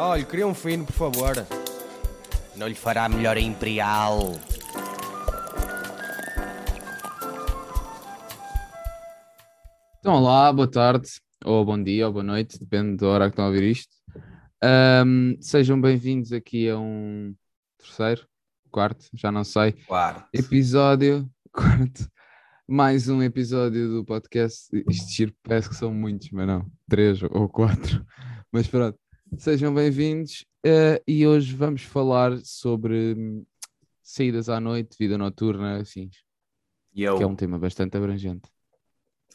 Olha, queria um fino, por favor. Não lhe fará melhor a Imperial. Então, olá, boa tarde, ou bom dia, ou boa noite, depende da hora que estão a ouvir isto. Ahm, sejam bem-vindos aqui a um terceiro, quarto, já não sei, Quarto. episódio, quarto, mais um episódio do podcast. Isto giro, parece que são muitos, mas não, três ou quatro. Mas pronto, sejam bem-vindos eh, e hoje vamos falar sobre hum, saídas à noite, vida noturna, assim, E eu, que é um tema bastante abrangente.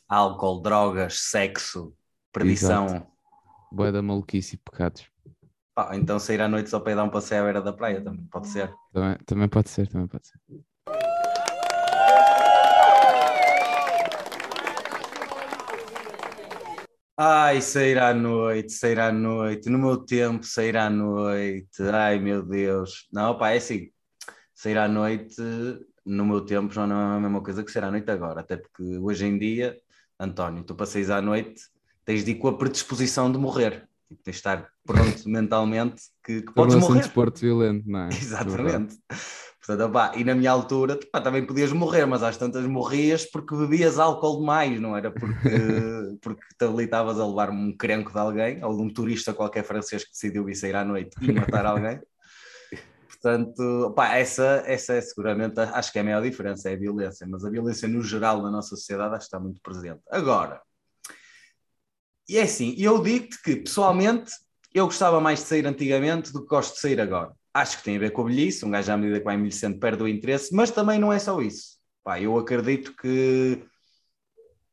álcool, drogas, sexo, perdição. Boa da maluquice e pecados. Pá, então sair à noite só para ir dar um passeio à beira da praia também, pode ser. Também, também pode ser, também pode ser. Ai, sair à noite, sair à noite, no meu tempo, sair à noite, ai meu Deus. Não, pá, é assim, sair à noite, no meu tempo, já não é a mesma coisa que sair à noite agora, até porque hoje em dia, António, tu para sair à noite, tens de ir com a predisposição de morrer, Tipo, tens de estar pronto mentalmente que, que podes Tornou-se um morrer. desporto violento, não é? Exatamente. Portanto, opá, e na minha altura, também podias morrer, mas às tantas morrias porque bebias álcool demais, não era porque, porque te ali estavas a levar um crenco de alguém ou de um turista qualquer francês que decidiu ir sair à noite e matar alguém. Portanto, pá, essa, essa é seguramente, acho que é a maior diferença, é a violência, mas a violência no geral na nossa sociedade acho que está muito presente. Agora, e é assim, eu digo-te que pessoalmente eu gostava mais de sair antigamente do que gosto de sair agora. Acho que tem a ver com a velhice, um gajo à medida que vai envelhecendo perde o interesse, mas também não é só isso. Pá, eu acredito que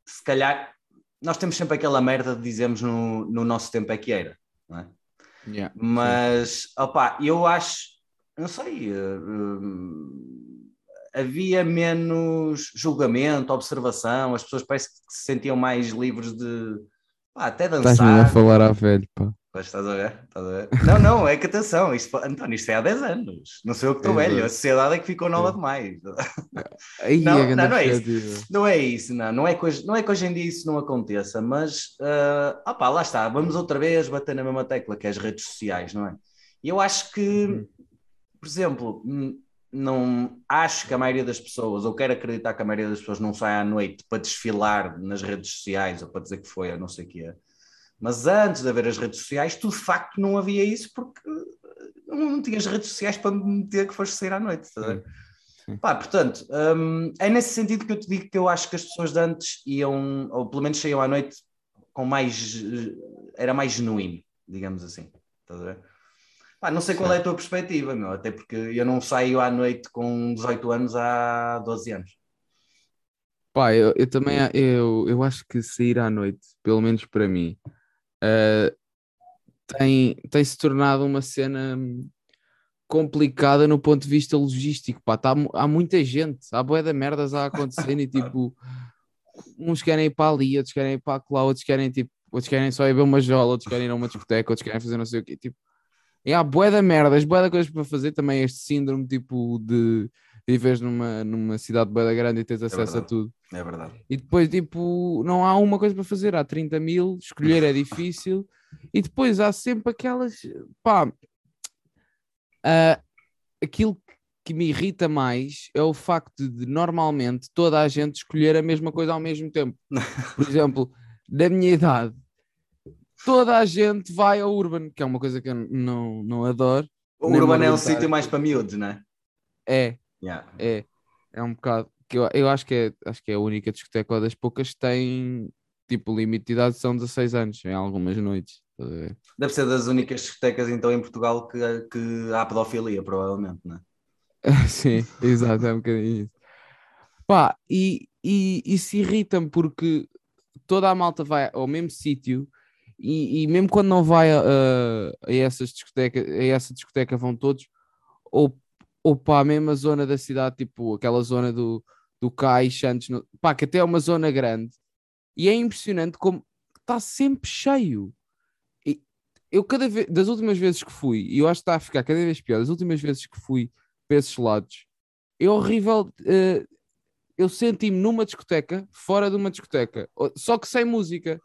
se calhar nós temos sempre aquela merda de dizermos no, no nosso tempo é que era, não é? Yeah, Mas, opá, eu acho, não sei, eh, havia menos julgamento, observação, as pessoas parece que se sentiam mais livres de pá, até Estás mesmo a dançar. falar à velho, pá. Pois, estás a ver? Estás a ver? Não, não, é que atenção, isto, António, isto é há 10 anos. Não sou eu que estou velho, a sociedade é que ficou nova demais. Aí, Não, grande não, não é isso. Não é isso, não. Não é que hoje, não é que hoje em dia isso não aconteça, mas ah, opá, lá está, vamos outra vez bater na mesma tecla, que é as redes sociais, não é? E eu acho que, Uhum. por exemplo, não acho que a maioria das pessoas, ou quero acreditar que a maioria das pessoas não sai à noite para desfilar nas redes sociais ou para dizer que foi, ou não sei o que é. Mas antes de haver as redes sociais, tu de facto não havia isso porque não, não tinhas redes sociais para me meter que foste sair à noite. ver? Sim. Pá, portanto, hum, é nesse sentido que eu te digo que eu acho que as pessoas de antes iam, ou pelo menos saíam à noite com mais. eh, era mais genuíno, digamos assim. Estás a ver? Pá, não sei qual é a tua perspectiva, meu, até porque eu não saio à noite com 18 anos há 12 anos. Pá, eu, eu também eu, eu acho que sair à noite, pelo menos para mim, eh, tem, tem se tornado uma cena complicada no ponto de vista logístico. Pá, tá, há muita gente, há boia de merdas a acontecer e tipo, uns querem ir para ali, outros querem ir para lá, outros querem tipo, outros querem só ir ver uma jola, outros querem ir a uma discoteca, outros querem fazer não sei o quê. Tipo, e há boia de merdas, boia de coisas para fazer também. Este síndrome tipo de viveres numa, numa cidade boia grande e tens acesso a verdade. tudo. É verdade. E depois, tipo, não há uma coisa para fazer, há 30 mil, escolher é difícil, e depois há sempre aquelas, pá, ah, aquilo que me irrita mais é o facto de normalmente toda a gente escolher a mesma coisa ao mesmo tempo. Por exemplo, da minha idade, toda a gente vai ao Urban, que é uma coisa que eu não, não adoro. O Urban é um sítio mais para miúdos, não é? É, Yeah. é, é um bocado que eu, eu acho que é, acho que é a única discoteca ou das poucas que tem tipo limite de idade são 16 anos em algumas noites. Deve ser das únicas discotecas então em Portugal que, que há pedofilia, provavelmente, não é? Sim, exato, é um bocadinho isso. Pá, e, e isso irrita-me porque toda a malta vai ao mesmo sítio e, e mesmo quando não vai a, a, a essas discotecas, a essa discoteca vão todos ou, ou para a mesma zona da cidade, tipo aquela zona do, do Cais, Santos, no- pá, que até é uma zona grande e é impressionante como está sempre cheio. E eu cada vez, das últimas vezes que fui, e eu acho que está a ficar cada vez pior, das últimas vezes que fui para esses lados, é horrível. eh, eu senti-me numa discoteca, fora de uma discoteca, só que sem música,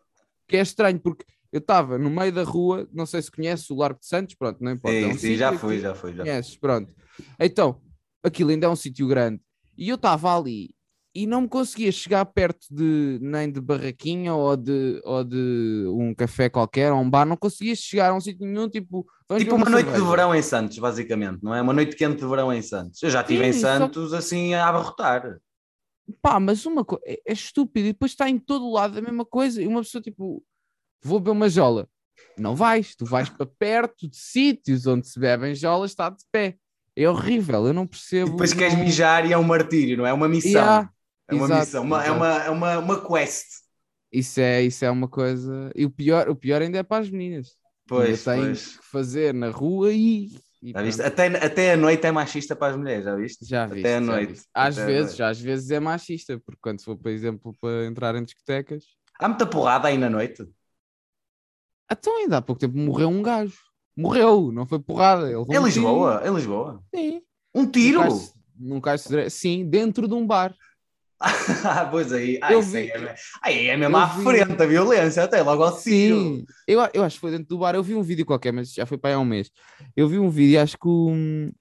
que é estranho, porque Eu estava no meio da rua, não sei se conhece o Largo de Santos, pronto, não importa. é Sim, um sim, já fui, já fui, já. Conheces, pronto. Então, aquilo ainda é um sítio grande. E eu estava ali e não me conseguia chegar perto de nem de barraquinha ou de, ou de um café qualquer, ou um bar, não conseguia chegar a um sítio nenhum, tipo... Tipo uma noite de verão em Santos, basicamente, não é? Uma noite quente de verão em Santos. Eu já estive em Sim, só- Santos assim a abarrotar. Pá, mas uma coisa é, é estúpido e depois está em todo lado a mesma coisa e uma pessoa tipo, vou beber uma jola. Não vais, tu vais para perto de sítios onde se bebem jolas, está de pé. É horrível, eu não percebo. E depois queres não- mijar e é um martírio, não é? É uma missão. Yeah, é uma exato, missão, uma- é, uma, é uma, uma quest. Isso é, isso é uma coisa. E o pior, o pior ainda é para as meninas. Pois, ainda pois. que fazer na rua e. e Já. Até, até a noite é machista para as mulheres, já viste? Já viste, Até à já noite. viste. Às Até vezes, noite. às vezes é machista, porque quando for, por exemplo, para entrar em discotecas, Há muita porrada aí na noite. então ainda há pouco tempo morreu um gajo. Morreu, não foi porrada. Ele Em um tiro. Lisboa, em Lisboa. Sim. Um tiro? Num cais- Num cedreira- Sim, dentro de um bar. Ah, pois aí. Ah, Eu isso vi- aí, é, aí é mesmo à vi- frente a violência, até logo ao tiro. Sim, eu, eu acho que foi dentro do bar. Eu vi um vídeo qualquer, mas já foi para aí há um mês. Eu vi um vídeo, acho que um,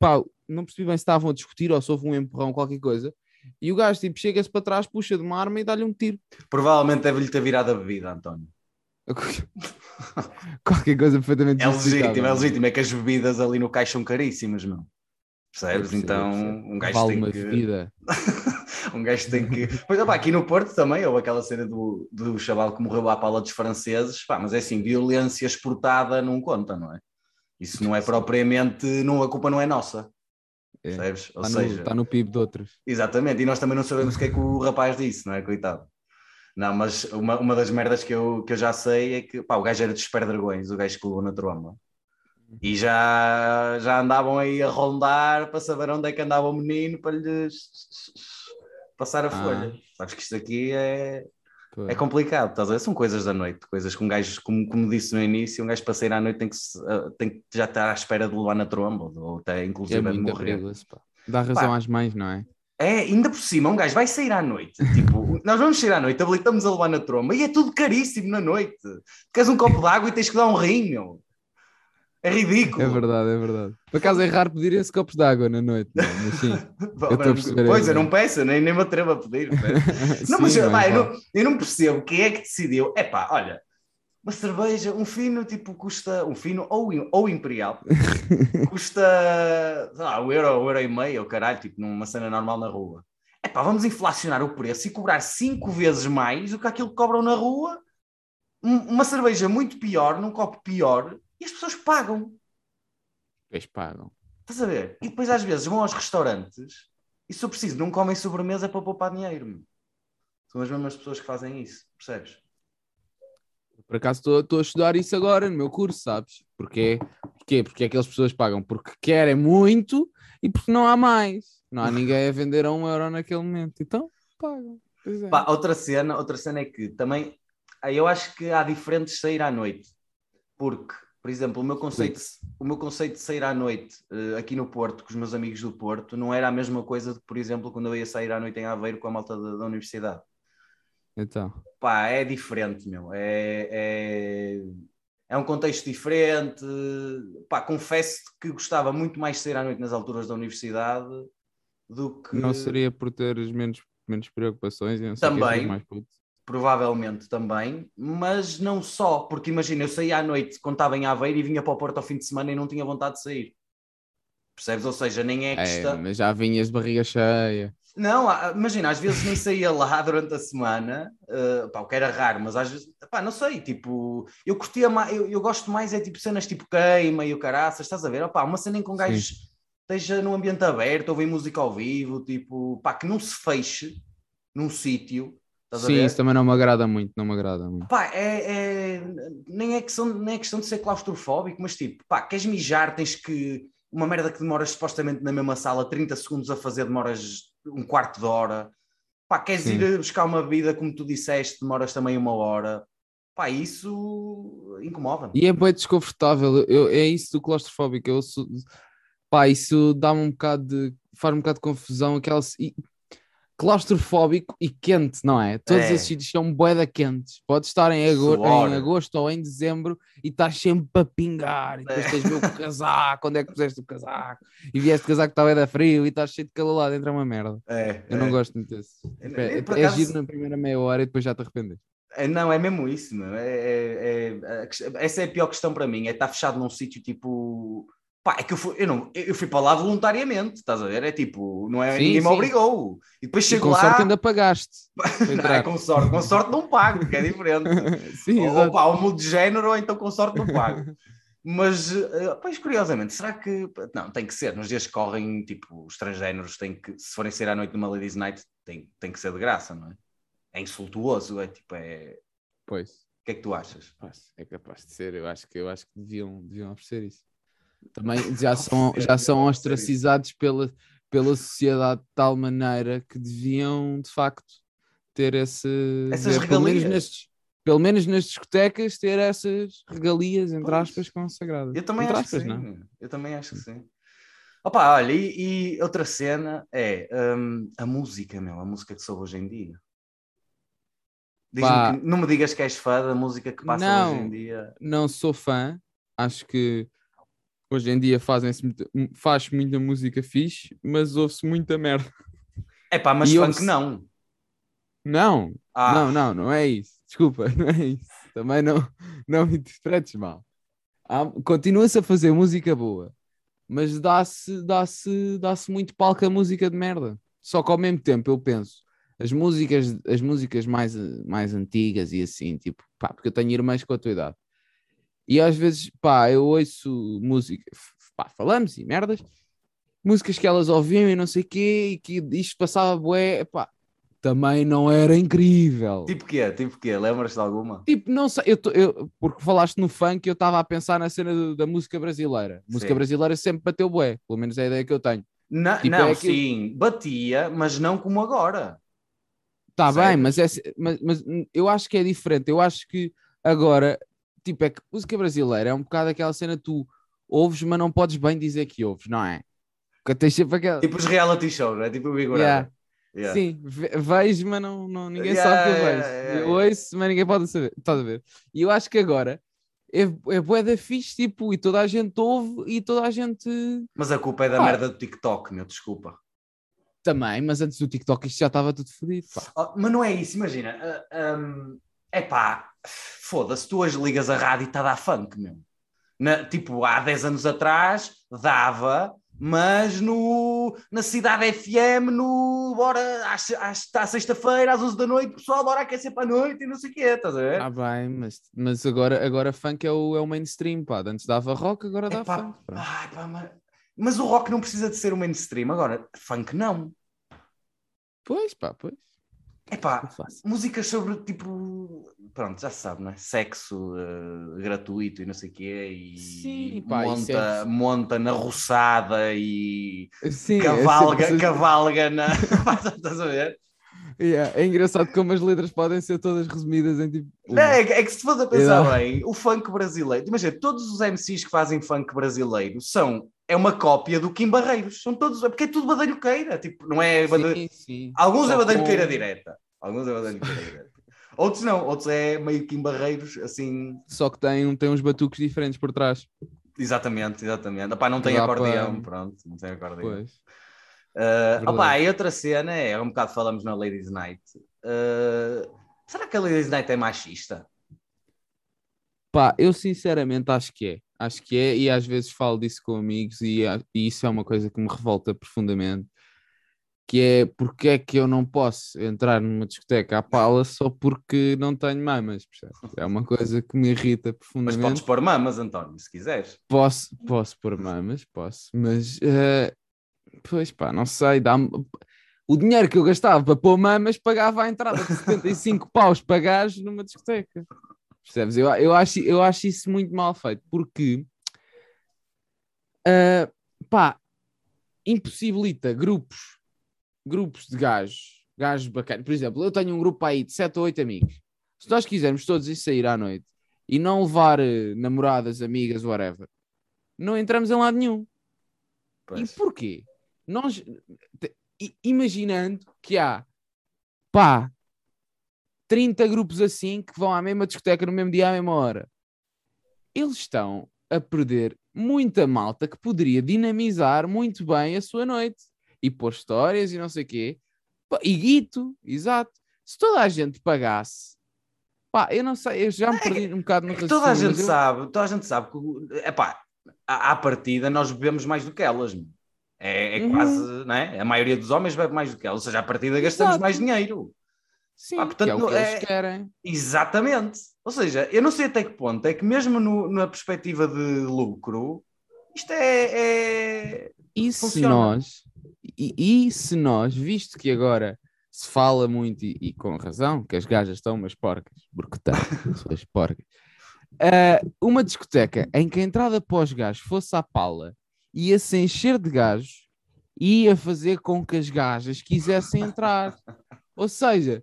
pá, não percebi bem se estavam a discutir ou se houve um empurrão, qualquer coisa. E o gajo tipo, chega-se para trás, puxa de uma arma e dá-lhe um tiro. Provavelmente deve-lhe ter virado a bebida, António. qualquer coisa perfeitamente É legítimo, é justificável. legítimo. É que as bebidas ali no caixa são caríssimas, meu. Percebes? Eu percebo, então, eu percebo. um gajo vale tem uma que. um gajo tem que. Pois, opá, aqui no Porto também houve aquela cena do, do chaval que morreu à pala dos franceses, pá, mas é assim, violência exportada não conta, não é? Isso não é propriamente. Não, a culpa não é nossa, É. percebes? Ou Está no, seja, tá no PIB de outros. exatamente, e nós também não sabemos o que é que o rapaz disse, não é? Coitado. Não, mas uma, uma das merdas que eu, que eu já sei é que pá, o gajo era dos dragões, o gajo que levou na tromba. E já, já andavam aí a rondar para saber onde é que andava o menino para lhes passar a Ah. folha. Sabes que isto aqui é, Pô. é complicado, estás a ver? São coisas da noite, coisas que um gajo, como, como disse no início, um gajo para sair à noite tem que, ah, tem que já estar à espera de levar na tromba, ou até É inclusive muito morrer. perigoso. Dá razão Pá. às mães, não é? É, ainda por cima, um gajo vai sair à noite. Tipo, nós vamos sair à noite, habilitamos a levar na tromba e é tudo caríssimo na noite. Queres um copo de água e tens que dar um rim, meu. É ridículo. É verdade, é verdade. Por acaso é raro pedir esse copos de água na noite, não mas sim. Eu Pois, eu não peço, nem, nem me atrevo a pedir. Não, Sim, mas eu, vá. não, eu não percebo quem é que decidiu. É pá, olha, uma cerveja, um fino, tipo, custa, um fino ou, ou imperial, custa, sei lá, um euro, um euro e meio, ou caralho, tipo, numa cena normal na rua. É pá, vamos inflacionar o preço e cobrar cinco vezes mais do que aquilo que cobram na rua, Um- uma cerveja muito pior, num copo pior, e as pessoas pagam. Depois pagam. Estás a ver? E depois às vezes vão aos restaurantes e se eu preciso não comem sobremesa para poupar dinheiro. meu. São as mesmas pessoas que fazem isso, percebes? Por acaso estou- a estudar isso agora no meu curso, sabes? Porquê? Porquê? Porque aquelas pessoas pagam porque querem muito e porque não há mais. Não há ninguém a vender a um euro naquele momento. Então, pagam. É. Pá, outra cena, outra cena é que também aí eu acho que há diferentes sair à noite. Porque, por exemplo, o meu conceito, o meu conceito de sair à noite eh, aqui no Porto, com os meus amigos do Porto, não era a mesma coisa de, por exemplo, quando eu ia sair à noite em Aveiro com a malta da, da universidade. Então, pá, é diferente, meu. É, é, é um contexto diferente. Pá, confesso que gostava muito mais de sair à noite nas alturas da universidade do que. não seria por teres menos, menos preocupações e não Também. mais puto. Provavelmente também, mas não só, porque imagina, eu saía à noite quando estava em Aveiro e vinha para o Porto ao fim de semana e não tinha vontade de sair. Percebes? Ou seja, nem é É, questão. mas já vinhas de barriga cheia. Não, imagina, às vezes nem saía lá durante a semana, uh, pá, o que era raro, mas às vezes, pá, não sei, tipo, eu curtia mais, eu, eu gosto mais é tipo cenas tipo queima e o caraças, estás a ver? Opá, uma cena em que um gajo esteja num ambiente aberto, ouvir música ao vivo, tipo, pá, que não se feche num sítio, Sim, isso também não me agrada muito, não me agrada muito. Pá, é, é- nem, é questão, nem é questão de ser claustrofóbico, mas tipo, pá, queres mijar, tens que. Uma merda que demoras supostamente na mesma sala 30 segundos a fazer, demoras um quarto de hora. Pá, queres Sim. ir buscar uma bebida, como tu disseste, demoras também uma hora. Pá, isso incomoda-me. E é bem desconfortável, eu, é isso do claustrofóbico. Eu sou, pá, isso dá-me um bocado de. faz um bocado de confusão. Aquela, e claustrofóbico e quente, não é? Todos É. esses sítios são boeda quentes. Pode estar em, ago- Suor. em agosto ou em dezembro e estás sempre a pingar. E depois É. tens o casaco, onde é que puseste o casaco? E vieste o casaco que estava da frio e estás cheio de calor lá dentro, é uma merda. É, Eu não é. gosto muito desse. Eu- É, é acaso- giro na primeira meia hora e depois já te arrependes. É, Não, é mesmo isso, meu. É, é- é- essa é a pior questão para mim, é estar fechado num sítio tipo. Pá, é que eu fui, eu, não, eu fui para lá voluntariamente, estás a ver? É tipo, não é, Sim, ninguém me sim. obrigou. E depois E chego com lá. sorte ainda pagaste. Não, é com sorte, com sorte não pago, que é diferente. Sim, ou, exato. pá, ou mudo de género, ou então com sorte não pago. Mas, eh, pois curiosamente, será que. Não, tem que ser. Nos dias que correm, tipo, os transgéneros têm que, se forem sair à noite numa Ladies Night, tem, tem que ser de graça, não é? É insultuoso, é tipo, é. Pois. O que é que tu achas? É capaz de ser, eu acho que, eu acho que deviam, deviam oferecer isso. Também já são, já são ostracizados pela, pela sociedade de tal maneira que deviam de facto ter esse. Essas ver, pelo, menos regalias. nestes, pelo menos nas discotecas, ter essas regalias, entre Pois. aspas, consagradas. Eu também entre acho que aspas, sim. não. Eu também acho que sim. Opa, olha, e, e outra cena é hum, a música, meu, a música que soube hoje em dia. Pá. que- não me digas que és fã da música que passa Não. hoje em dia. Não sou fã, acho que hoje em dia fazem-se muita- faz muita música fixe, mas ouve-se muita merda. É pá, mas E funk não. Não, Ah, Não, não, não é isso. Desculpa, não é isso. Também não, não me interpretes mal. Continua-se a fazer música boa, mas dá-se dá-se dá-se muito palco a música de merda. Só que ao mesmo tempo eu penso, as músicas, as músicas mais, mais antigas e assim, tipo, pá, porque eu tenho irmãs com a tua idade. E às vezes, pá, eu ouço música, pá, falamos e merdas, músicas que elas ouviam e não sei o quê, e que isto passava bué, pá, também não era incrível. Tipo quê? Tipo quê? Lembras-te de alguma? Tipo, não sei, eu, tô- eu- porque falaste no funk, eu estava a pensar na cena do- da música brasileira. Música Sim. brasileira sempre bateu bué, pelo menos é a ideia que eu tenho. Na- Tipo, não, é aquilo- sim, batia, mas não como agora. Tá Certo. bem, mas, é, mas, mas hum, eu acho que é diferente. Eu acho que agora, tipo, é que música brasileira é um bocado aquela cena tu ouves, mas não podes bem dizer que ouves, não é? Porque tens sempre aquela. Tipo os reality shows, não é? Tipo o Big Yeah. Yeah. Sim, ve- vejo, mas não, não, ninguém Yeah, sabe que eu vejo. yeah, eu ouço, mas ninguém pode saber. Estás a ver? E eu acho que agora é, é bué da fixe, tipo, e toda a gente ouve e toda a gente Mas a culpa é da Pá. merda do TikTok, meu, desculpa. também, mas antes do TikTok isto já estava tudo fodido. Oh, mas não é isso, imagina. é pá, foda-se, tu hoje ligas a rádio e está a dar funk, meu. Na- tipo, há 10 anos atrás dava, mas no, na Cidade FM, no, bora, às, às, está à sexta-feira, às 11 da noite, pessoal, bora aquecer para a noite e não sei o quê, estás a ver? Ah, bem, mas, mas agora, agora funk é o, é o mainstream, pá. Antes dava rock, agora dá Epá, funk. ai, pá, mas, mas o rock não precisa de ser o mainstream, agora, funk não. Pois, pá, pois. É pá, Eu faço. músicas sobre tipo, pronto, já se sabe, não é? Sexo eh, gratuito e não sei o quê, e Sim, pá, monta, é- monta na roçada e Sim, é cavalga, sempre- cavalga na. Estás a ver? Yeah, é engraçado como as letras podem ser todas resumidas em tipo. É, que- é que se fosse a pensar Exato. bem, o funk brasileiro, imagina, todos os MCs que fazem funk brasileiro são. É uma cópia do Kim Barreiros, são todos, é porque é tudo badalhoqueira, tipo, não é badalho- Sim, sim. Alguns é badalhoqueira direta, alguns é badalhoqueira direta. Outros não, outros é meio Kim Barreiros, assim, Só que tem, tem uns batuques diferentes por trás. Exatamente, exatamente. Opá, não tem acordeão, para- pronto, não tem acordeão. Pois. Uh, opá, e outra cena é, um bocado falamos na Ladies Night. Uh, será que a Ladies Night é machista? Pá, eu sinceramente acho que é. Acho que é, e às vezes falo disso com amigos, e, e isso é uma coisa que me revolta profundamente. Que é porque é que eu não posso entrar numa discoteca à pala só porque não tenho mamas, percebes? É uma coisa que me irrita Mas profundamente. podes pôr mamas, António, se quiseres. Posso, posso pôr mamas, posso, mas eh, pois pá, não sei, dá o dinheiro que eu gastava para pôr mamas pagava a entrada de 75 paus para numa discoteca. Percebes? Eu, eu, acho, eu acho isso muito mal feito, porque eh, pá, impossibilita grupos, grupos de gajos, gajos bacanas. Por exemplo, eu tenho um grupo aí de 7 ou 8 amigos. Se nós quisermos todos ir sair à noite e não levar eh, namoradas, amigas, whatever, não entramos em lado nenhum. Pois. E porquê? Nós, imaginando que há, pá, 30 grupos assim que vão à mesma discoteca no mesmo dia à mesma hora. Eles estão a perder muita malta que poderia dinamizar muito bem a sua noite e pôr histórias e não sei o quê. Pá, E guito, exato. Se toda a gente pagasse, pá, eu não sei, eu já me perdi um bocado no É que toda a raciocínio, gente eu- sabe, toda a gente sabe que, epá, à, à partida nós bebemos mais do que elas. É, é Uhum. quase, não é? A maioria dos homens bebe mais do que elas, ou seja, à partida gastamos Exato. mais dinheiro. Sim, Ah, portanto, é o que eles é- querem. Exatamente. Ou seja, eu não sei até que ponto é que mesmo no- na perspectiva de lucro, isto é, é- E se Funciona. nós, e, e se nós, visto que agora se fala muito e, e com razão, que as gajas estão umas porcas, porque estão, suas porcas, ah, uma discoteca em que a entrada pós gajos fosse à pala, ia se encher de gajos e ia fazer com que as gajas quisessem entrar. Ou seja,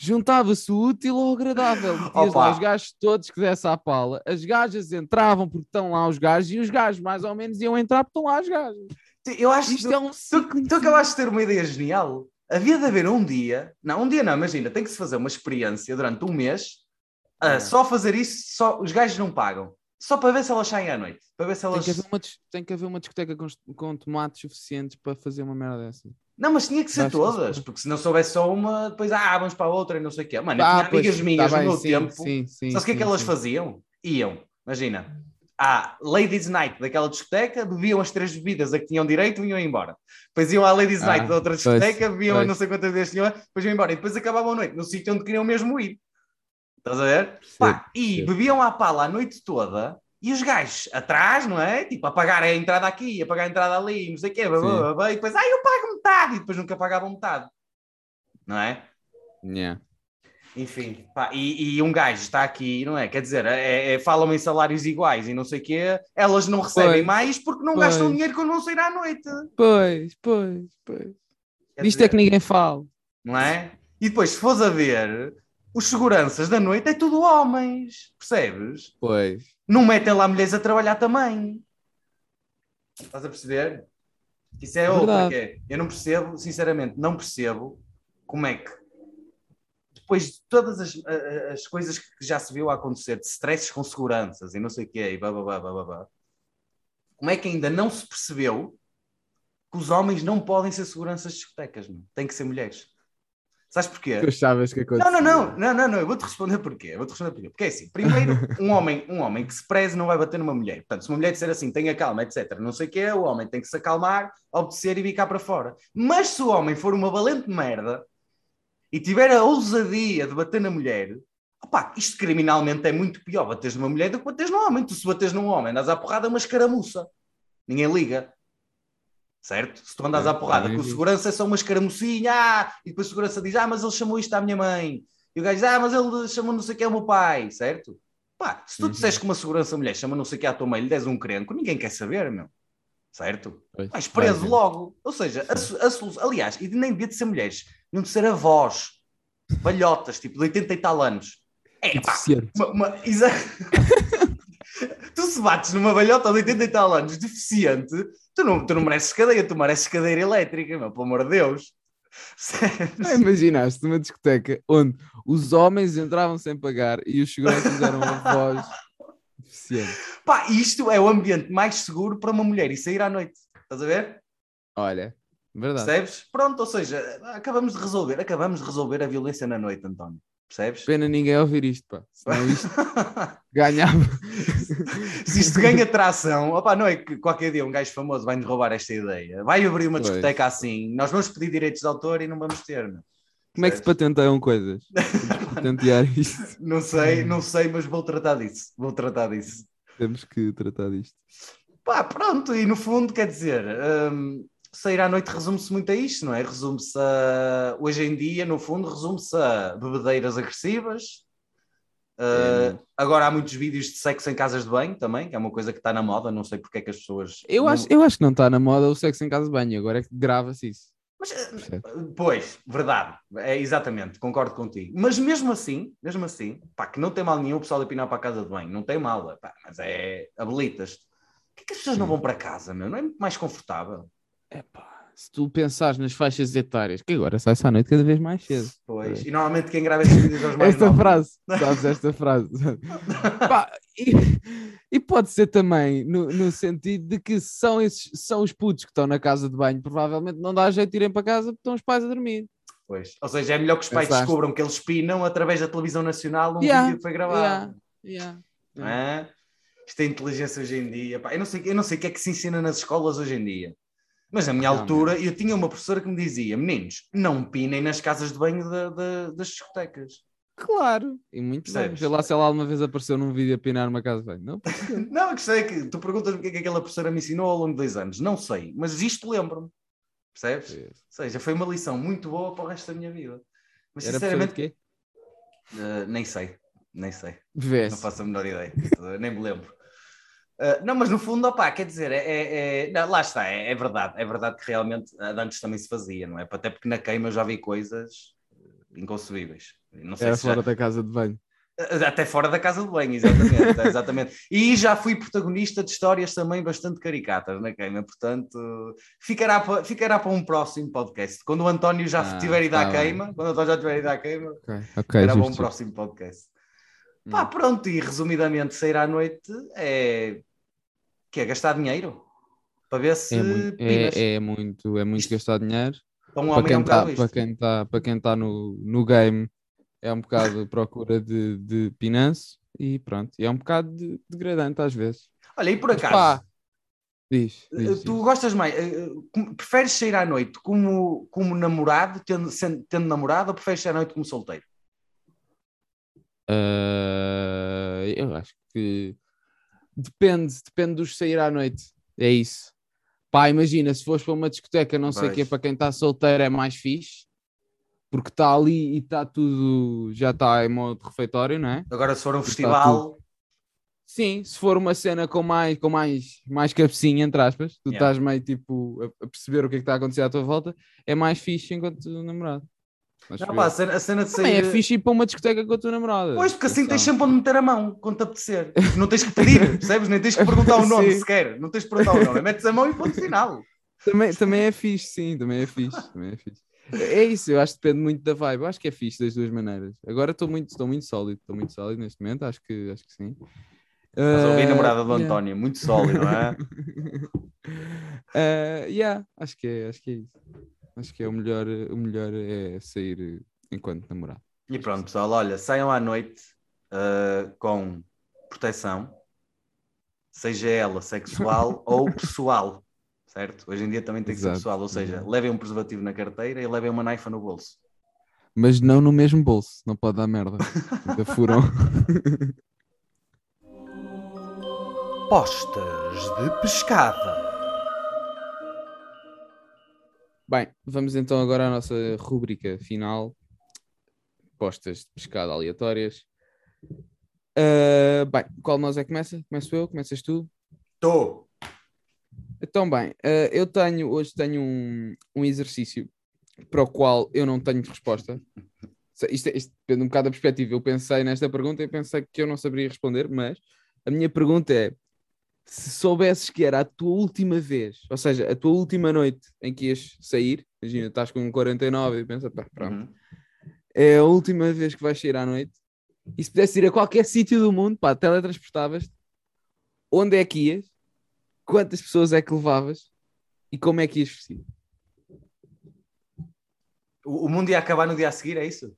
juntava-se o útil ao agradável. Metias lá os gajos todos que desse à pala, as gajas entravam porque estão lá os gajos e os gajos mais ou menos iam entrar porque estão lá as gajas. Eu acho Isto que é um tu, ciclo tu infinito. acabaste de ter uma ideia genial. Havia de haver um dia, não, um dia não, imagina, tem que se fazer uma experiência durante um mês, a É. só fazer isso, só, os gajos não pagam. Só para ver se elas saem à noite. Para ver se Tem elas. que, haver uma, tem que haver uma discoteca com, com tomates suficientes para fazer uma merda dessa. Não, mas tinha que ser Acho que todas, porque se não soubesse só uma, depois ah, vamos para a outra e não sei o quê. Mano, eu Ah, tinha pois, amigas tá minhas no bem, meu sim, tempo. Sim, sim, Sabes o que é que elas faziam? Iam, imagina, à Ladies Night daquela discoteca, bebiam as três bebidas a que tinham direito e iam embora. Depois iam à Ladies Ah, Night da outra pois, discoteca, bebiam pois. não sei quantas vezes tinham, depois iam embora. E depois acabavam a noite no sítio onde queriam mesmo ir. Estás a ver? Pá, e bebiam à pala a noite toda e os gajos atrás, não é? Tipo, a pagar a entrada aqui, a pagar a entrada ali, não sei o quê, blá, blá, blá, e depois, ah, eu pago metade, e depois nunca pagavam metade. Não é? Yeah. Enfim, pá, e, e um gajo está aqui, não é? Quer dizer, é, é- falam em salários iguais e não sei o quê, elas não recebem Pois, mais porque não pois. gastam dinheiro quando vão sair à noite. Pois, pois, pois. Quer Isto é que dizer, ninguém fala. Não é? E depois, se fores a ver, os seguranças da noite é tudo homens, percebes? Pois. Não metem lá mulheres a trabalhar também. Estás a perceber? Isso é outra que é. Eu não percebo, sinceramente, não percebo como é que depois de todas as, a- a- as coisas que já se viu acontecer, de stresses com seguranças e não sei o quê, e blá, blá, blá, blá, blá, blá, como é que ainda não se percebeu que os homens não podem ser seguranças de discotecas, meu? Tem que ser mulheres. Sabes porquê? Tu que Não, acontecia? não, não, não, não, não, eu vou-te responder porquê. Vou-te responder porquê. Porque é assim, primeiro, um homem, um homem que se preze não vai bater numa mulher. Portanto, se uma mulher disser assim, tenha calma, etc., não sei o quê, o homem tem que se acalmar, obedecer e vir cá para fora. Mas se o homem for uma valente merda e tiver a ousadia de bater na mulher, opá, isto criminalmente é muito pior bateres numa mulher do que bateres num homem. Tu se bateres num homem, andas à porrada, é uma escaramuça. Ninguém liga. Certo? Se tu andas É, à porrada com o segurança é só uma escaramucinha, ah, e depois o segurança diz, ah, mas ele chamou isto à minha mãe. E o gajo diz, ah, mas ele chamou não sei o que ao meu pai, certo? Pá, se tu Uhum. disseres que uma segurança mulher chama não sei o que à tua mãe lhe des um crenco, ninguém quer saber, meu. Certo? Pois, Vais preso logo. Ou seja, a, a solução, aliás, e nem devia de ser mulheres, deviam de ser avós, velhotas, tipo de 80 e tal anos. É, pá, Deficiente. uma, uma, tu se bates numa velhota de 80 e tal anos deficiente, tu não, tu não mereces cadeia, tu mereces cadeira elétrica, meu, pelo amor de Deus. Não imaginaste uma discoteca onde os homens entravam sem pagar e os seguranças eram avós deficientes. Pá, isto é o ambiente mais seguro para uma mulher e sair à noite. Estás a ver? Olha, verdade. Percebes? Pronto, ou seja, acabamos de resolver, acabamos de resolver a violência na noite, António. Percebes? Pena ninguém ouvir isto, pá. Senão isto ganhava. Se isto ganha tração, opá, não é que qualquer dia um gajo famoso vai nos roubar esta ideia. Vai abrir uma Pois. discoteca assim, nós vamos pedir direitos de autor e não vamos ter. Meu. Como é que se patenteiam coisas? Patentear isto. Não sei, não sei, mas vou tratar disso. Vou tratar disso. Temos que tratar disto. Pá, pronto, e no fundo, quer dizer, hum, sair à noite resume-se muito a isto, não é? Resume-se a. Hoje em dia, no fundo, resume-se a bebedeiras agressivas. Uh, É. agora há muitos vídeos de sexo em casas de banho também, que é uma coisa que está na moda, não sei porque é que as pessoas. Eu não- acho, eu acho que não está na moda o sexo em casa de banho, agora é que grava-se isso. Mas, Percebe? Pois, verdade, é exatamente, concordo contigo. Mas mesmo assim, mesmo assim, pá, que não tem mal nenhum o pessoal de pinar para a casa de banho, não tem mal, pá, mas é habilitas-te. Por que, é que as pessoas não Sim. vão para casa, meu? Não é muito mais confortável? Epá, se tu pensares nas faixas etárias, que agora sai-se à noite cada vez mais cedo. Pois, e normalmente quem grava estes vídeos é os mais Esta novos. frase, sabes esta frase. Pá, e, e pode ser também no, no sentido de que são, esses, são os putos que estão na casa de banho, provavelmente não dá jeito de irem para casa porque estão os pais a dormir. Pois. Ou seja, é melhor que os pais Pensaste. descubram que eles espinam através da televisão nacional num Yeah, vídeo que foi gravado. Yeah, yeah. É? Isto é inteligência hoje em dia. Pá, eu, não sei, eu não sei o que é que se ensina nas escolas hoje em dia. Mas na minha altura, eu tinha uma professora que me dizia: meninos, não pinem nas casas de banho da- da- das discotecas. Claro, e muito bem. Vê lá se ela alguma vez apareceu num vídeo a pinar uma casa de banho. Não. Não, a questão é que tu perguntas-me o que é que aquela professora me ensinou ao longo de dois anos. Não sei, mas isto lembro-me. Percebes? Ou seja, foi uma lição muito boa para o resto da minha vida. Mas Era sinceramente, quê? eh, nem sei, nem sei. Não faço a menor ideia, nem me lembro. Uh, não, mas no fundo, opá, quer dizer, é, é- é- não, lá está, é, é verdade, é verdade que realmente antes também se fazia, não é? Até porque na queima eu já vi coisas inconcebíveis. Não sei Era se já- fora da casa de banho. Uh, até fora da casa de banho, exatamente, exatamente. E já fui protagonista de histórias também bastante caricatas na queima, portanto, ficará para, ficará para um próximo podcast. Quando o António já Ah, tiver ido à tá bem. queima, quando o António já tiver ido à queima, Ok, ok, era para um próximo podcast. Hum. Pá, pronto, e resumidamente, sair à noite é. Que é gastar dinheiro para ver se É muito, é, é muito, é muito gastar dinheiro. Para um Para homem é quem um está bocado para isto. quem tá, para quem tá no, no game, é um bocado procura de, de pinanço e pronto. E é um bocado de- degradante às vezes. Olha, e por acaso, diz, eh, diz, tu diz. gostas mais, eh, eh, preferes sair à noite como, como namorado, tendo, sendo- tendo namorado, ou preferes sair à noite como solteiro? Ah, eu acho que depende, depende dos sair à noite. É isso. Pá, imagina, se fores para uma discoteca, não sei o Pois. para quem está solteiro é mais fixe, porque está ali e está tudo, já está em modo refeitório, não é? Agora, se for um Está festival, Sim, se for uma cena com mais, com mais, mais cabecinha, entre aspas, tu Yeah. estás meio tipo a, a perceber o que é que está a acontecer à tua volta, é mais fixe enquanto namorado. Acho não, pá, a, cena, a cena de Também sair. é fixe ir para uma discoteca com a tua namorada. Pois, porque assim tens sempre onde meter a mão quando te apetecer. Não tens que pedir, percebes? Nem tens que perguntar o nome sequer. Não tens que perguntar o nome. Metes a mão e ponto final. Também, também é fixe, sim, também é fixe. Também é, fixe. É é isso, eu acho que depende muito da vibe. Eu acho que é fixe das duas maneiras. Agora estou muito, estou muito sólido, estou muito sólido neste momento, acho que, acho que sim. Mas ouvi a Ah, namorada do yeah. António, muito sólido, não é? Ah, yeah, acho que é, acho que é isso. Acho que é o melhor, o melhor é sair enquanto namorado. E pronto, pessoal, olha, saiam à noite uh, com proteção, seja ela sexual ou pessoal, certo? Hoje em dia também tem que ser Exato, pessoal, ou seja, exato. levem um preservativo na carteira e levem uma naifa no bolso. Mas não no mesmo bolso, não pode dar merda. Ainda furam. Postas de pescada. Bem, vamos então agora à nossa rúbrica final. Postas de pescado aleatórias. Ah, bem, qual de nós é que começa? Começo eu? Começas tu? Tô! Então, bem, ah, eu tenho, hoje tenho um, um exercício para o qual eu não tenho resposta. Isto, é- isto depende um bocado da perspectiva. Eu pensei nesta pergunta e pensei que eu não saberia responder, mas a minha pergunta é: se soubesses que era a tua última vez, ou seja, a tua última noite em que ias sair, imagina, estás com 49 e pensa, pá, pronto, Uhum. é a última vez que vais sair à noite, e se pudesse ir a qualquer sítio do mundo, pá, teletransportavas, onde é que ias, quantas pessoas é que levavas e como é que ias vestido? O, o mundo ia acabar no dia a seguir, é isso?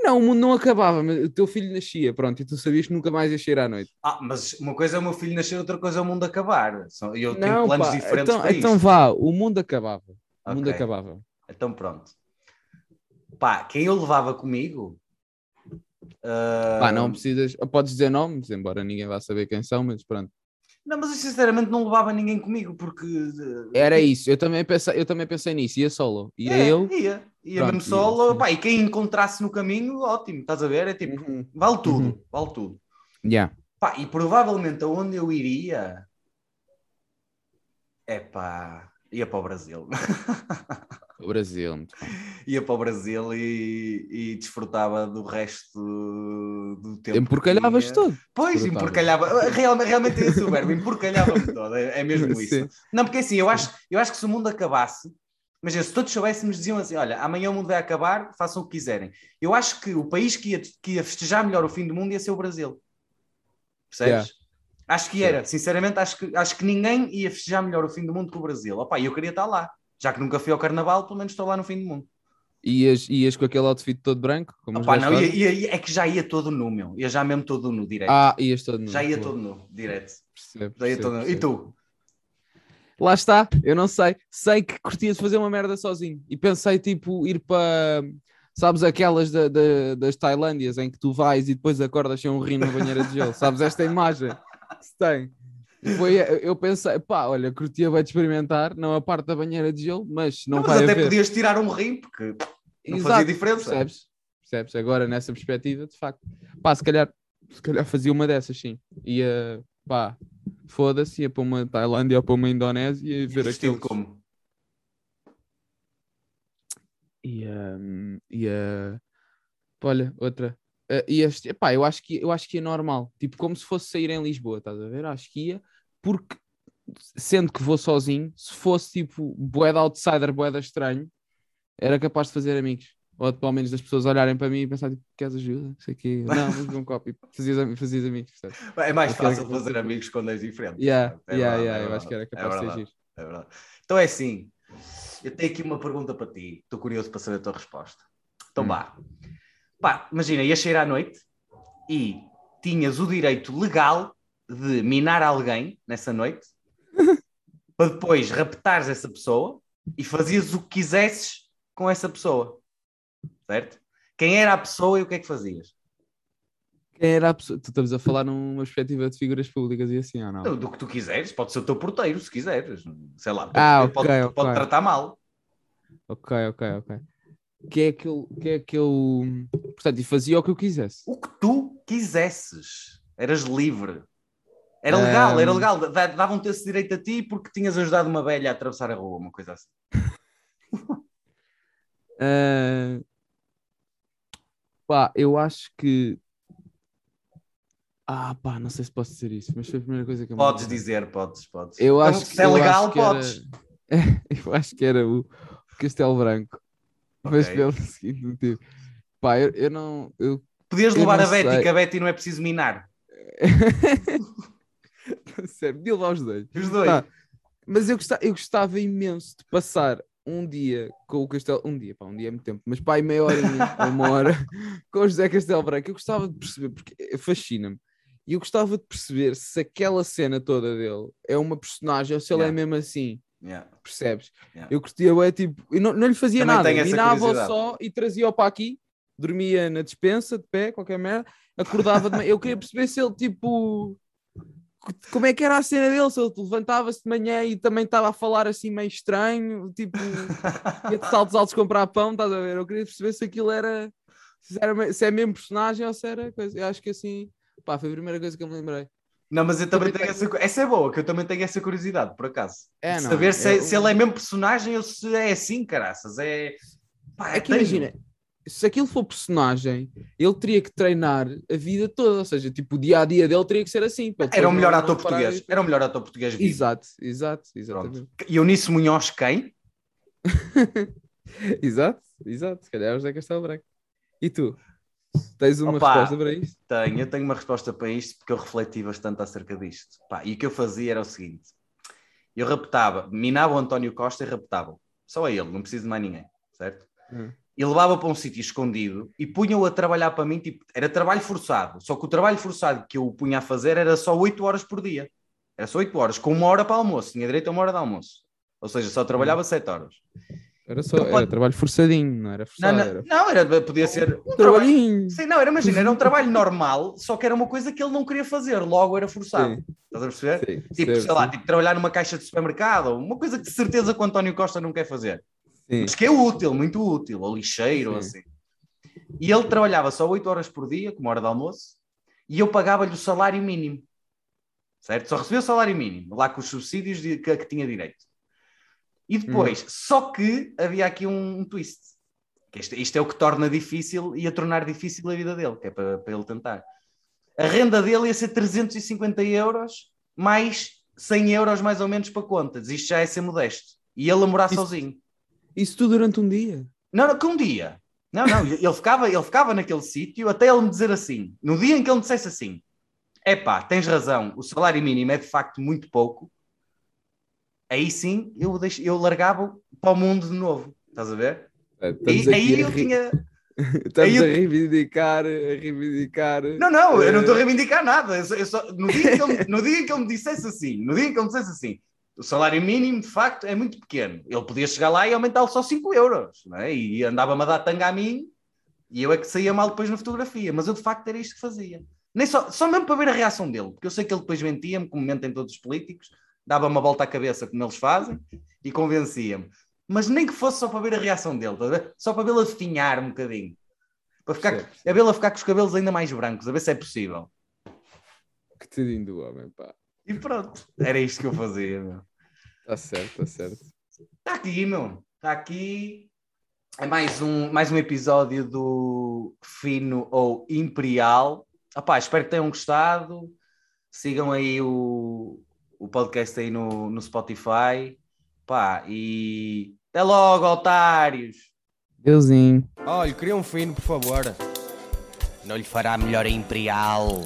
Não, o mundo não acabava, mas o teu filho nascia, pronto, e tu sabias que nunca mais ias sair à noite. Ah, mas uma coisa é o meu filho nascer, outra coisa é o mundo acabar. São- Eu tenho não, planos pá, diferentes então, para então isto. vá, o mundo acabava. O mundo Ok. acabava. Então pronto. Pá, quem eu levava comigo? ah, Pá, não precisas, podes dizer nomes, embora ninguém vá saber quem são, mas pronto. Não, mas eu sinceramente não levava ninguém comigo porque. eh, Era isso, eu também pensei, eu também pensei nisso, ia solo, ia É, eu. Ia, ia Pronto, mesmo ia, solo. sim. Pá, e quem encontrasse no caminho, ótimo, estás a ver? É tipo, Uhum. vale tudo, Uhum. vale tudo. Yeah. Pá, e provavelmente aonde eu iria. É pá, ia para o Brasil. O Brasil, muito bem. ia para o Brasil e, e desfrutava do resto do tempo. Emporcalhavas todo. Pois, emporcalhava. Realmente, realmente é esse o verbo, emporcalhava-me todo. É, é mesmo isso. Sim. Não, porque assim, eu acho, eu acho que se o mundo acabasse, Imagina, se todos soubéssemos, diziam assim: olha, amanhã o mundo vai acabar, façam o que quiserem. Eu acho que o país que ia, que ia festejar melhor o fim do mundo ia ser o Brasil. Percebes? Yeah. Acho que era, sinceramente, acho que, acho que ninguém ia festejar melhor o fim do mundo que o Brasil. Opa, eu queria estar lá. Já que nunca fui ao carnaval, pelo menos estou lá no fim do mundo. Ias, ias com aquele outfit todo branco? Como Opa, não, ia, ia- ia- é que já ia todo nu, meu. Ia já mesmo todo nu, direto. Ah, ias todo nu. já ia Pô, todo nu, direto. percebo, Já ia percebo, todo nu. E percebo. tu? Lá está, eu não sei. Sei que curtia de fazer uma merda sozinho. E pensei, tipo, ir para. Sabes aquelas da- da- das Tailândias em que tu vais e depois acordas sem um rim na banheira de gelo? Sabes esta imagem se tem? Foi, eu pensei, pá, olha, curtia de experimentar, não a parte da banheira de gelo, mas não, Não, mas vai até haver. podias tirar um rim, porque não Exato, fazia diferença. Percebes? Percebes? Agora, nessa perspectiva, de facto. Pá, se calhar, se calhar fazia uma dessas, sim. Ia, pá, foda-se, ia para uma Tailândia ou para uma Indonésia e ver aquilo. como? Ia, hum, ia, pá, olha, outra. Uh, ia, vesti- pá, eu acho que eu acho que é normal, tipo, como se fosse sair em Lisboa, estás a ver? Acho que ia, porque sendo que vou sozinho, se fosse tipo boeda outsider, boeda estranho, era capaz de fazer amigos. Ou pelo menos das pessoas olharem para mim e pensar, tipo, queres ajuda? Não sei o quê. Não, beber um copo. E fazias, fazias amigos? É mais Acho que fácil fazer amigos quando és diferente. Yeah, É yeah, verdade, yeah, é eu acho que era verdade, capaz é de giro. É verdade. Então é assim, eu tenho aqui uma pergunta para ti. Estou curioso para saber a tua resposta. Então Hum. vá. Pá, imagina, ias sair à noite e tinhas o direito legal de minar alguém nessa noite para depois raptares essa pessoa e fazias o que quisesses com essa pessoa. Certo? Quem era a pessoa e o que é que fazias? Quem era a pessoa? Tu estamos a falar numa perspectiva de figuras públicas e assim, ou não? Do, do que tu quiseres, pode ser o teu porteiro, se quiseres. Sei lá, Ah, pode, ok, pode, pode ok. tratar mal. Ok, ok, ok. Que é que eu, que é que eu... Portanto, e fazia o que eu quisesse. O que tu quisesses. Eras livre. Era legal, era Ahm. legal. Da- Davam-te esse direito a ti porque tinhas ajudado uma velha a atravessar a rua, uma coisa assim. Ah, pá, eu acho que. Ah, pá, não sei se posso dizer isso, mas foi a primeira coisa que eu me Podes lembrei. dizer, podes, podes. Eu Então, acho que se é legal, que era- podes. eu acho que era o Castelo Branco, mas pelo seguinte motivo. Pá, eu, eu não. Eu... Podias eu levar não a Betty, sei. que a Betty não é preciso minar. Sério, de levar os dois. Os dois. Tá. Mas eu gostava, eu gostava imenso de passar um dia com o Castelo. Um dia, pá, um dia é muito tempo, mas pá, aí meia ou uma hora com o José Castelo Branco. Eu gostava de perceber, porque fascina-me. E eu gostava de perceber se aquela cena toda dele é uma personagem ou se ele é Yeah. mesmo assim. Yeah. Percebes? Yeah. Eu curtia, é tipo, eu não, não lhe fazia Também nada, minava só e trazia-o para aqui, dormia na despensa, de pé, qualquer merda, acordava de manhã. Eu queria perceber se ele, tipo, como é que era a cena dele, se ele levantava-se de manhã e também estava a falar assim meio estranho, tipo, ia de saltos altos comprar pão, estás a ver? Eu queria perceber se aquilo era, se, era se é mesmo personagem ou se era coisa. Eu acho que assim, pá, foi a primeira coisa que eu me lembrei. Não, mas eu também Também tenho essa. Essa é boa, que eu também tenho essa curiosidade, por acaso. É, não, saber se, eu- se ele é mesmo personagem ou se é assim, caraças. É. Pá, É que tenho. imagina, se aquilo for personagem, ele teria que treinar a vida toda, ou seja, tipo, o dia a dia dele teria que ser assim. Era o melhor ator português. Era o melhor ator português vivo. Exato, exato, exatamente. E Eunice Munhoz, quem? Exato, exato. Se calhar é o José Castelo Branco. E tu? Tens uma Opa. resposta para isto? Tenho, eu tenho uma resposta para isto porque eu refleti bastante acerca disto. Pá, e o que eu fazia era o seguinte: eu raptava, minava o António Costa e raptava. Só a ele, não preciso de mais ninguém, certo? Hum. E levava para um sítio escondido e punha-o a trabalhar para mim, tipo, era trabalho forçado. Só que o trabalho forçado que eu o punha a fazer era só 8 horas por dia. Era só 8 horas, com uma hora para almoço. Tinha direito a uma hora de almoço. Ou seja, só trabalhava 7 horas. Era só Não era trabalho forçadinho, não era Não, forçado. não, era não, era, podia ser um trabalho, trabalhinho. Sim, não, era, imagina, era um trabalho normal, só que era uma coisa que ele não queria fazer, logo era forçado. Sim, Estás a perceber? sim, Tipo, sei lá, sim. tipo, trabalhar numa caixa de supermercado, uma coisa que de certeza que o António Costa não quer fazer. Sim. Mas que é útil, muito útil, ou lixeiro, ou Sim. assim. E ele trabalhava só 8 horas por dia, como hora de almoço, e eu pagava-lhe o salário mínimo. Certo? Só recebia o salário mínimo, lá com os subsídios de- que, que tinha direito. E depois, só que havia aqui um, um twist. Que isto, isto é o que torna difícil, ia tornar difícil a vida dele, que é para, para ele tentar. A renda dele ia ser 350 euros, mais 100 euros mais ou menos para contas. Isto já é ser modesto. E ele a morar Isso- sozinho. Isso tudo durante um dia? Não, não, que um dia. Não, não, ele ficava, ele ficava naquele sítio até ele me dizer assim, no dia em que ele me dissesse assim, é pá, tens razão, o salário mínimo é de facto muito pouco, aí sim eu, deix... eu largava para o mundo de novo, estás a ver? É, e aí eu ri... tinha... Estamos eu... a reivindicar, a reivindicar. Não, não, eu não estou a eh, reivindicar nada. Eu só, eu só... no, dia que ele, no dia em que ele me dissesse assim, no dia que ele me dissesse assim, o salário mínimo, de facto, é muito pequeno. Ele podia chegar lá e aumentá-lo só 5 euros, não é? e andava-me a dar tanga a mim, e eu é que saía mal depois na fotografia. Mas eu, de facto, era isto que fazia. Nem só, só mesmo para ver a reação dele, porque eu sei que ele depois mentia-me, como mentem todos os políticos, dava uma volta à cabeça, como eles fazem, e convencia-me. Mas nem que fosse só para ver a reação dele, só para vê-lo afinhar um bocadinho. Para ficar, a vê-lo ficar com os cabelos ainda mais brancos, a ver se é possível. Que tadinho do homem, pá. E pronto, era isto que eu fazia, meu. Tá certo, tá certo. Está aqui, meu. Está aqui. É mais um, mais um episódio do Fino ou Imperial. Opá, espero que tenham gostado. Sigam aí o, o podcast aí no, no Spotify. Pá, e até logo, otários. Deusinho. Olha, queria um fino, por favor. Não lhe fará melhor a Imperial.